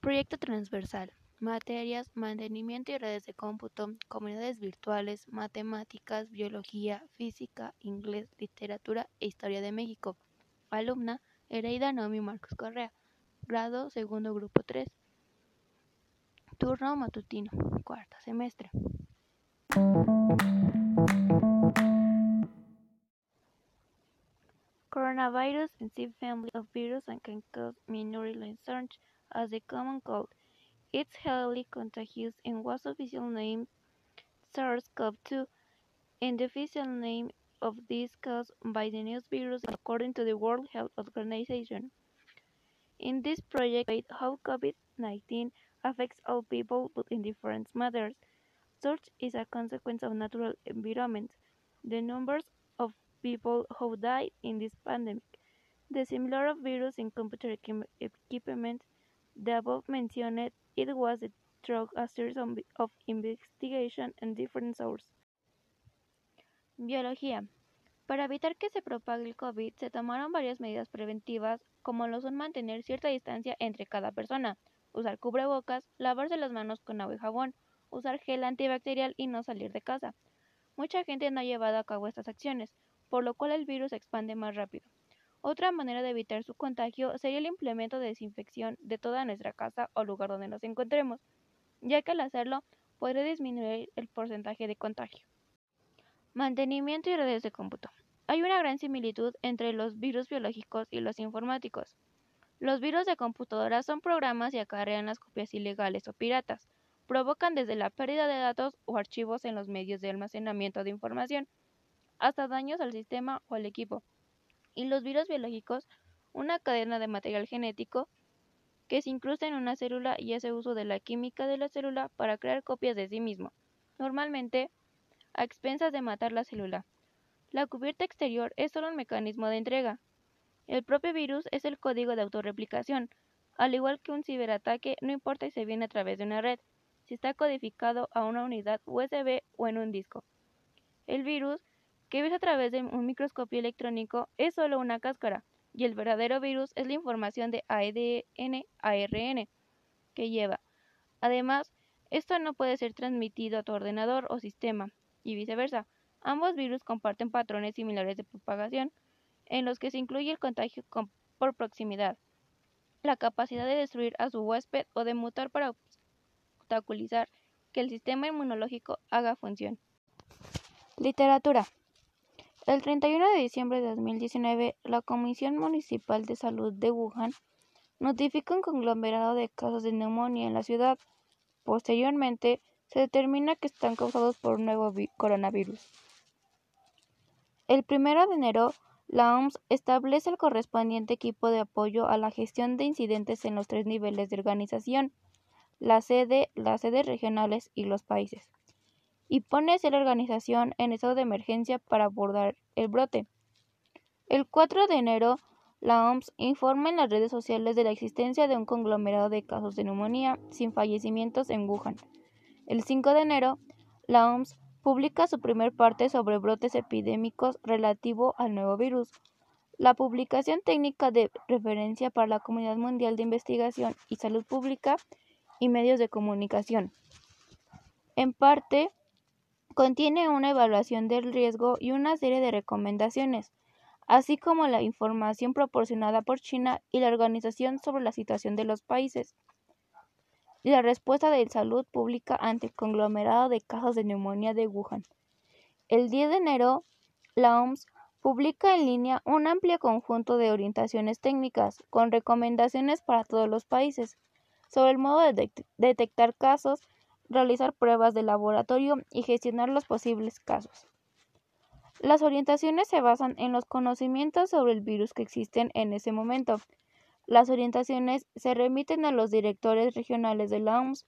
Proyecto transversal. Materias, mantenimiento y redes de cómputo, comunidades virtuales, matemáticas, biología, física, inglés, literatura e historia de México. Alumna, Ereida Nomi Marcos Correa. Grado segundo grupo 3. Turno matutino, cuarto semestre. Coronavirus is a family of viruses and can cause minority surge as the common cold. It's highly contagious and was officially named SARS-CoV-2, and the official name of this caused by the new virus according to the World Health Organization. In this project, how COVID-19 affects all people but in different matters. Such is a consequence of natural environments. The numbers of people who died in this pandemic. The similar of virus in computer equipment. The above mentioned, it was through a series of investigation and different sources. Biología. Para evitar que se propague el COVID, se tomaron varias medidas preventivas, como lo son mantener cierta distancia entre cada persona, usar cubrebocas, lavarse las manos con agua y jabón, usar gel antibacterial y no salir de casa. Mucha gente no ha llevado a cabo estas acciones, por lo cual el virus se expande más rápido. Otra manera de evitar su contagio sería el implemento de desinfección de toda nuestra casa o lugar donde nos encontremos, ya que al hacerlo podría disminuir el porcentaje de contagio. Mantenimiento y redes de cómputo. Hay una gran similitud entre los virus biológicos y los informáticos. Los virus de computadora son programas y acarrean las copias ilegales o piratas. Provocan desde la pérdida de datos o archivos en los medios de almacenamiento de información, hasta daños al sistema o al equipo. Y los virus biológicos, una cadena de material genético que se incrusta en una célula y hace uso de la química de la célula para crear copias de sí mismo, normalmente a expensas de matar la célula. La cubierta exterior es solo un mecanismo de entrega, el propio virus es el código de autorreplicación. Al igual que un ciberataque, no importa si se viene a través de una red, si está codificado a una unidad USB o en un disco. El virus, que ves a través de un microscopio electrónico, es solo una cáscara, y el verdadero virus es la información de ADN, ARN, que lleva. Además, esto no puede ser transmitido a tu ordenador o sistema, y viceversa. Ambos virus comparten patrones similares de propagación, en los que se incluye el contagio por proximidad, la capacidad de destruir a su huésped o de mutar para obstaculizar que el sistema inmunológico haga función. Literatura. El 31 de diciembre de 2019, la Comisión Municipal de Salud de Wuhan notifica un conglomerado de casos de neumonía en la ciudad. Posteriormente, se determina que están causados por un nuevo coronavirus. El 1 de enero, la OMS establece el correspondiente equipo de apoyo a la gestión de incidentes en los tres niveles de organización, la sede, las sedes regionales y los países, y pone a la organización en estado de emergencia para abordar el brote. El 4 de enero, la OMS informa en las redes sociales de la existencia de un conglomerado de casos de neumonía sin fallecimientos en Wuhan. El 5 de enero, la OMS publica su primer parte sobre brotes epidémicos relativo al nuevo virus. La publicación técnica de referencia para la Comunidad Mundial de Investigación y Salud Pública y medios de comunicación. En parte, contiene una evaluación del riesgo y una serie de recomendaciones, así como la información proporcionada por China y la Organización sobre la situación de los países y la respuesta de salud pública ante el conglomerado de casos de neumonía de Wuhan. El 10 de enero, la OMS publica en línea un amplio conjunto de orientaciones técnicas con recomendaciones para todos los países sobre el modo de detectar casos, realizar pruebas de laboratorio y gestionar los posibles casos. Las orientaciones se basan en los conocimientos sobre el virus que existen en ese momento las orientaciones se remiten a los directores regionales de la OMS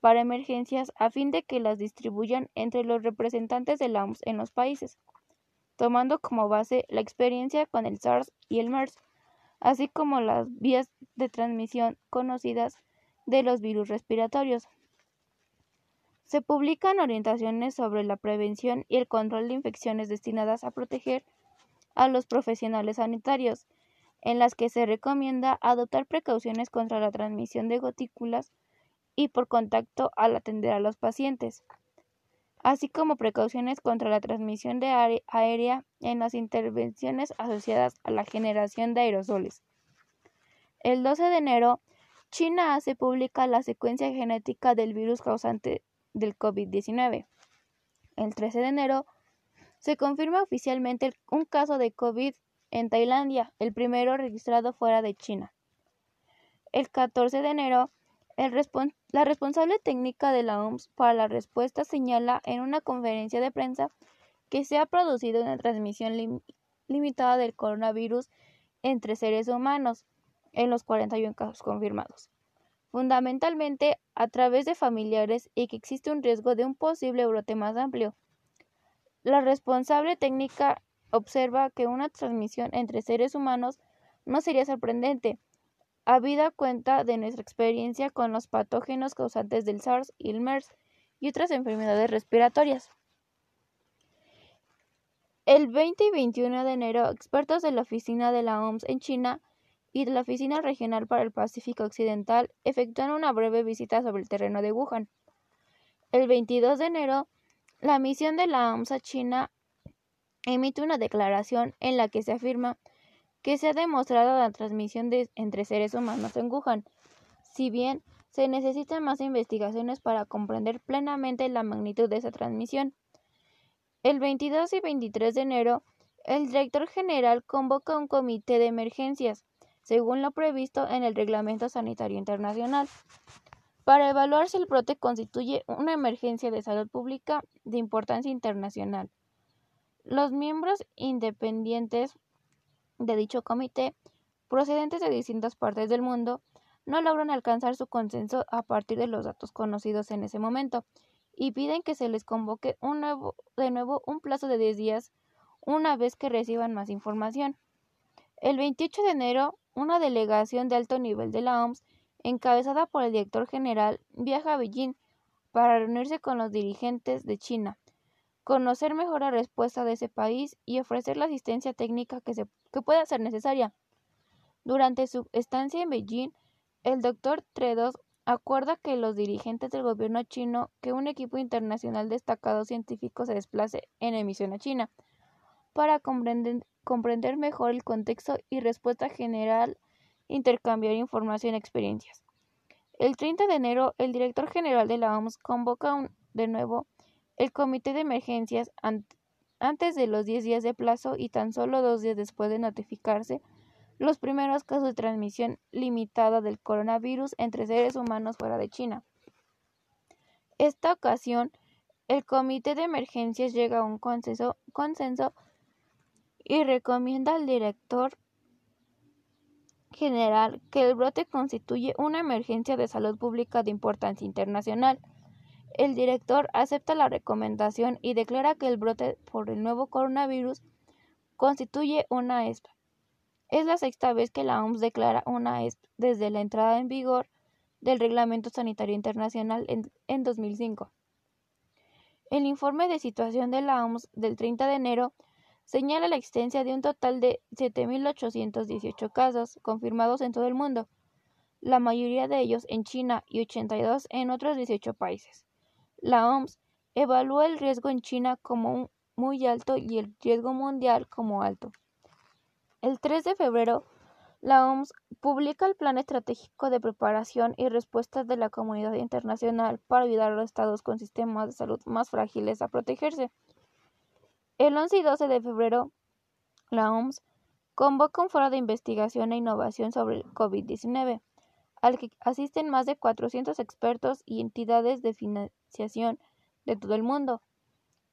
para emergencias a fin de que las distribuyan entre los representantes de la OMS en los países, tomando como base la experiencia con el SARS y el MERS, así como las vías de transmisión conocidas de los virus respiratorios. Se publican orientaciones sobre la prevención y el control de infecciones destinadas a proteger a los profesionales sanitarios en las que se recomienda adoptar precauciones contra la transmisión de gotículas y por contacto al atender a los pacientes, así como precauciones contra la transmisión de aérea en las intervenciones asociadas a la generación de aerosoles. El 12 de enero, China hace pública la secuencia genética del virus causante del COVID-19. El 13 de enero, se confirma oficialmente un caso de COVID en Tailandia, el primero registrado fuera de China. El 14 de enero, la responsable técnica de la OMS para la respuesta señala en una conferencia de prensa que se ha producido una transmisión limitada del coronavirus entre seres humanos en los 41 casos confirmados, fundamentalmente a través de familiares y que existe un riesgo de un posible brote más amplio. La responsable técnica observa que una transmisión entre seres humanos no sería sorprendente, habida cuenta de nuestra experiencia con los patógenos causantes del SARS y el MERS y otras enfermedades respiratorias. El 20 y 21 de enero, expertos de la oficina de la OMS en China y de la Oficina Regional para el Pacífico Occidental efectuaron una breve visita sobre el terreno de Wuhan. El 22 de enero, la misión de la OMS a China emite una declaración en la que se afirma que se ha demostrado la transmisión de, entre seres humanos en Wuhan, si bien se necesitan más investigaciones para comprender plenamente la magnitud de esa transmisión. El 22 y 23 de enero, el director general convoca un comité de emergencias, según lo previsto en el Reglamento Sanitario Internacional, para evaluar si el brote constituye una emergencia de salud pública de importancia internacional. Los miembros independientes de dicho comité, procedentes de distintas partes del mundo, no logran alcanzar su consenso a partir de los datos conocidos en ese momento y piden que se les convoque de nuevo un plazo de 10 días una vez que reciban más información. El 28 de enero, una delegación de alto nivel de la OMS, encabezada por el director general, viaja a Beijing para reunirse con los dirigentes de China, conocer mejor la respuesta de ese país y ofrecer la asistencia técnica que, se, pueda ser necesaria. Durante su estancia en Beijing, el doctor Tredos acuerda que los dirigentes del gobierno chino que un equipo internacional destacado científico se desplace en emisión a China para comprender, comprender mejor el contexto y respuesta general, intercambiar información y experiencias. El 30 de enero, el director general de la OMS convoca de nuevo el comité de emergencias antes de los 10 días de plazo y tan solo dos días después de notificarse los primeros casos de transmisión limitada del coronavirus entre seres humanos fuera de China. Esta ocasión, el comité de emergencias llega a un consenso, consenso y recomienda al director general que el brote constituye una emergencia de salud pública de importancia internacional el director acepta la recomendación y declara que el brote por el nuevo coronavirus constituye una ESP. Es la sexta vez que la OMS declara una ESP desde la entrada en vigor del Reglamento Sanitario Internacional en, en 2005. El informe de situación de la OMS del 30 de enero señala la existencia de un total de 7.818 casos confirmados en todo el mundo, la mayoría de ellos en China y 82 en otros 18 países. La OMS evalúa el riesgo en China como muy alto y el riesgo mundial como alto. El 3 de febrero, la OMS publica el Plan Estratégico de Preparación y Respuesta de la Comunidad Internacional para ayudar a los estados con sistemas de salud más frágiles a protegerse. El 11 y 12 de febrero, la OMS convoca un foro de investigación e innovación sobre el COVID-19 al que asisten más de 400 expertos y entidades de financiación de todo el mundo.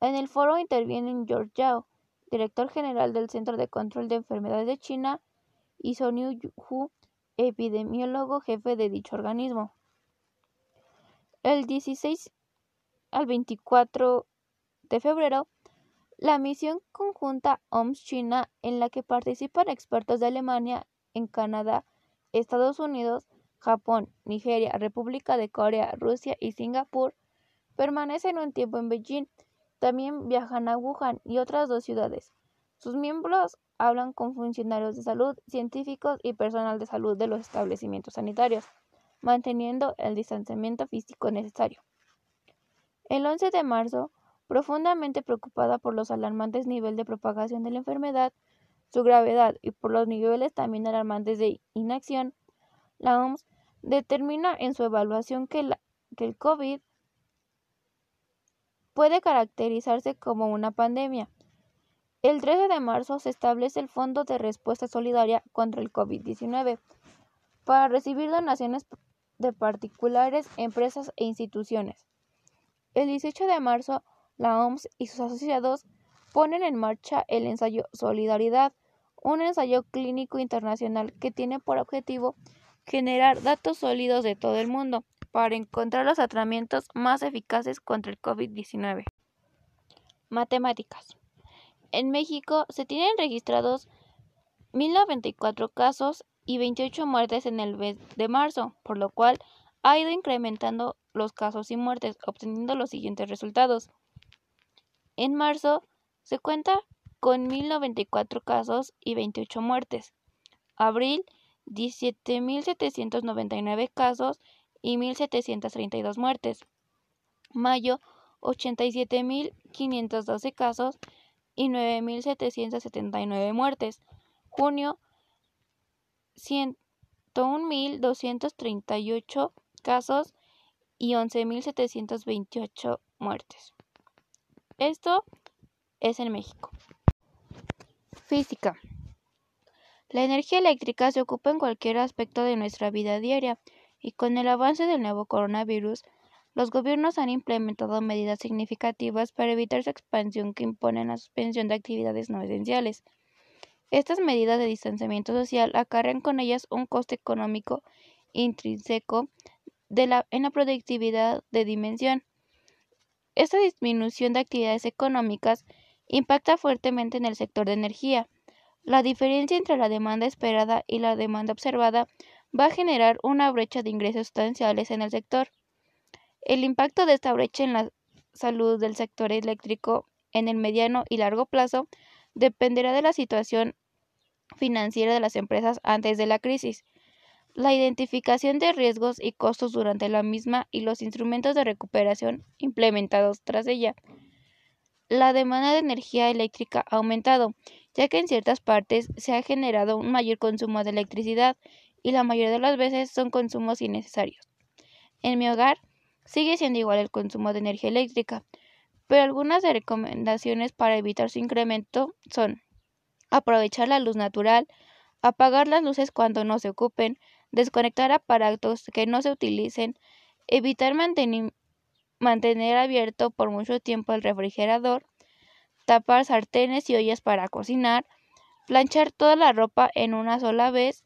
En el foro intervienen George Yao, director general del Centro de Control de Enfermedades de China, y Sonyu Hu, epidemiólogo jefe de dicho organismo. El 16 al 24 de febrero, la misión conjunta OMS-China, en la que participan expertos de Alemania, en Canadá, Estados Unidos, Japón, Nigeria, República de Corea, Rusia y Singapur permanecen un tiempo en Beijing. También viajan a Wuhan y otras dos ciudades. Sus miembros hablan con funcionarios de salud, científicos y personal de salud de los establecimientos sanitarios, manteniendo el distanciamiento físico necesario. El 11 de marzo, profundamente preocupada por los alarmantes niveles de propagación de la enfermedad, su gravedad y por los niveles también alarmantes de inacción, la OMS determina en su evaluación que, el COVID puede caracterizarse como una pandemia. El 13 de marzo se establece el Fondo de Respuesta Solidaria contra el COVID-19 para recibir donaciones de particulares, empresas e instituciones. El 18 de marzo, la OMS y sus asociados ponen en marcha el ensayo Solidaridad, un ensayo clínico internacional que tiene por objetivo generar datos sólidos de todo el mundo para encontrar los tratamientos más eficaces contra el COVID-19. Matemáticas. En México se tienen registrados 1.094 casos y 28 muertes en el mes de marzo, por lo cual ha ido incrementando los casos y muertes, obteniendo los siguientes resultados. En marzo se cuenta con 1.094 casos y 28 muertes. Abril, 17.799 casos y 1.732 muertes. Mayo, 87.512 casos y 9.779 muertes. Junio, 101.238 casos y 11.728 muertes. Esto es en México. Física. La energía eléctrica se ocupa en cualquier aspecto de nuestra vida diaria y con el avance del nuevo coronavirus los gobiernos han implementado medidas significativas para evitar su expansión que imponen la suspensión de actividades no esenciales. Estas medidas de distanciamiento social acarrean con ellas un coste económico intrínseco en la productividad de dimensión. Esta disminución de actividades económicas impacta fuertemente en el sector de energía. La diferencia entre la demanda esperada y la demanda observada va a generar una brecha de ingresos sustanciales en el sector. El impacto de esta brecha en la salud del sector eléctrico en el mediano y largo plazo dependerá de la situación financiera de las empresas antes de la crisis, la identificación de riesgos y costos durante la misma y los instrumentos de recuperación implementados tras ella. La demanda de energía eléctrica ha aumentado, ya que en ciertas partes se ha generado un mayor consumo de electricidad y la mayoría de las veces son consumos innecesarios. En mi hogar, Sigue siendo igual el consumo de energía eléctrica, pero algunas recomendaciones para evitar su incremento son aprovechar la luz natural, apagar las luces cuando no se ocupen, desconectar aparatos que no se utilicen, evitar mantener abierto por mucho tiempo el refrigerador, tapar sartenes y ollas para cocinar, planchar toda la ropa en una sola vez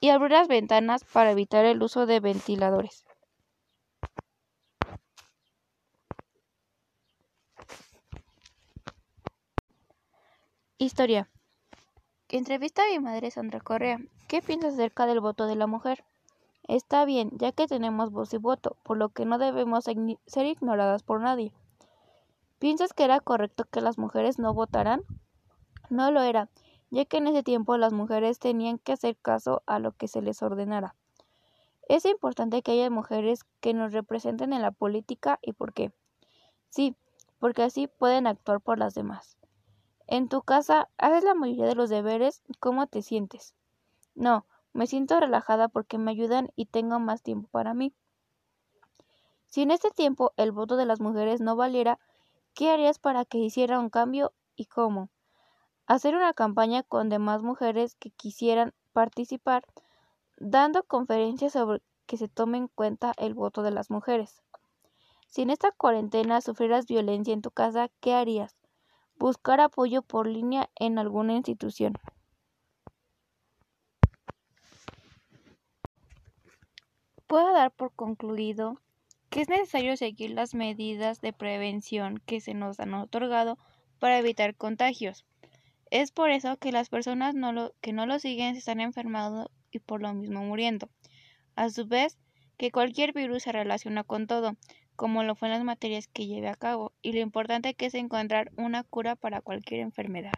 y abrir las ventanas para evitar el uso de ventiladores. Historia. Entrevista a mi madre Sandra Correa. ¿Qué piensas acerca del voto de la mujer? Está bien, ya que tenemos voz y voto, por lo que no debemos ser ignoradas por nadie. ¿Piensas que era correcto que las mujeres no votaran? No lo era, ya que en ese tiempo las mujeres tenían que hacer caso a lo que se les ordenara. Es importante que haya mujeres que nos representen en la política y por qué. Sí, porque así pueden actuar por las demás. En tu casa, ¿haces la mayoría de los deberes? ¿Cómo te sientes? No, me siento relajada porque me ayudan y tengo más tiempo para mí. Si en este tiempo el voto de las mujeres no valiera, ¿qué harías para que hiciera un cambio y cómo? Hacer una campaña con demás mujeres que quisieran participar, dando conferencias sobre que se tome en cuenta el voto de las mujeres. Si en esta cuarentena sufrieras violencia en tu casa, ¿qué harías? Buscar apoyo por línea en alguna institución. Puedo dar por concluido que es necesario seguir las medidas de prevención que se nos han otorgado para evitar contagios. Es por eso que las personas que no lo siguen se están enfermando y por lo mismo muriendo. A su vez, que cualquier virus se relaciona con todo, como lo fue en las materias que lleve a cabo, y lo importante que es encontrar una cura para cualquier enfermedad.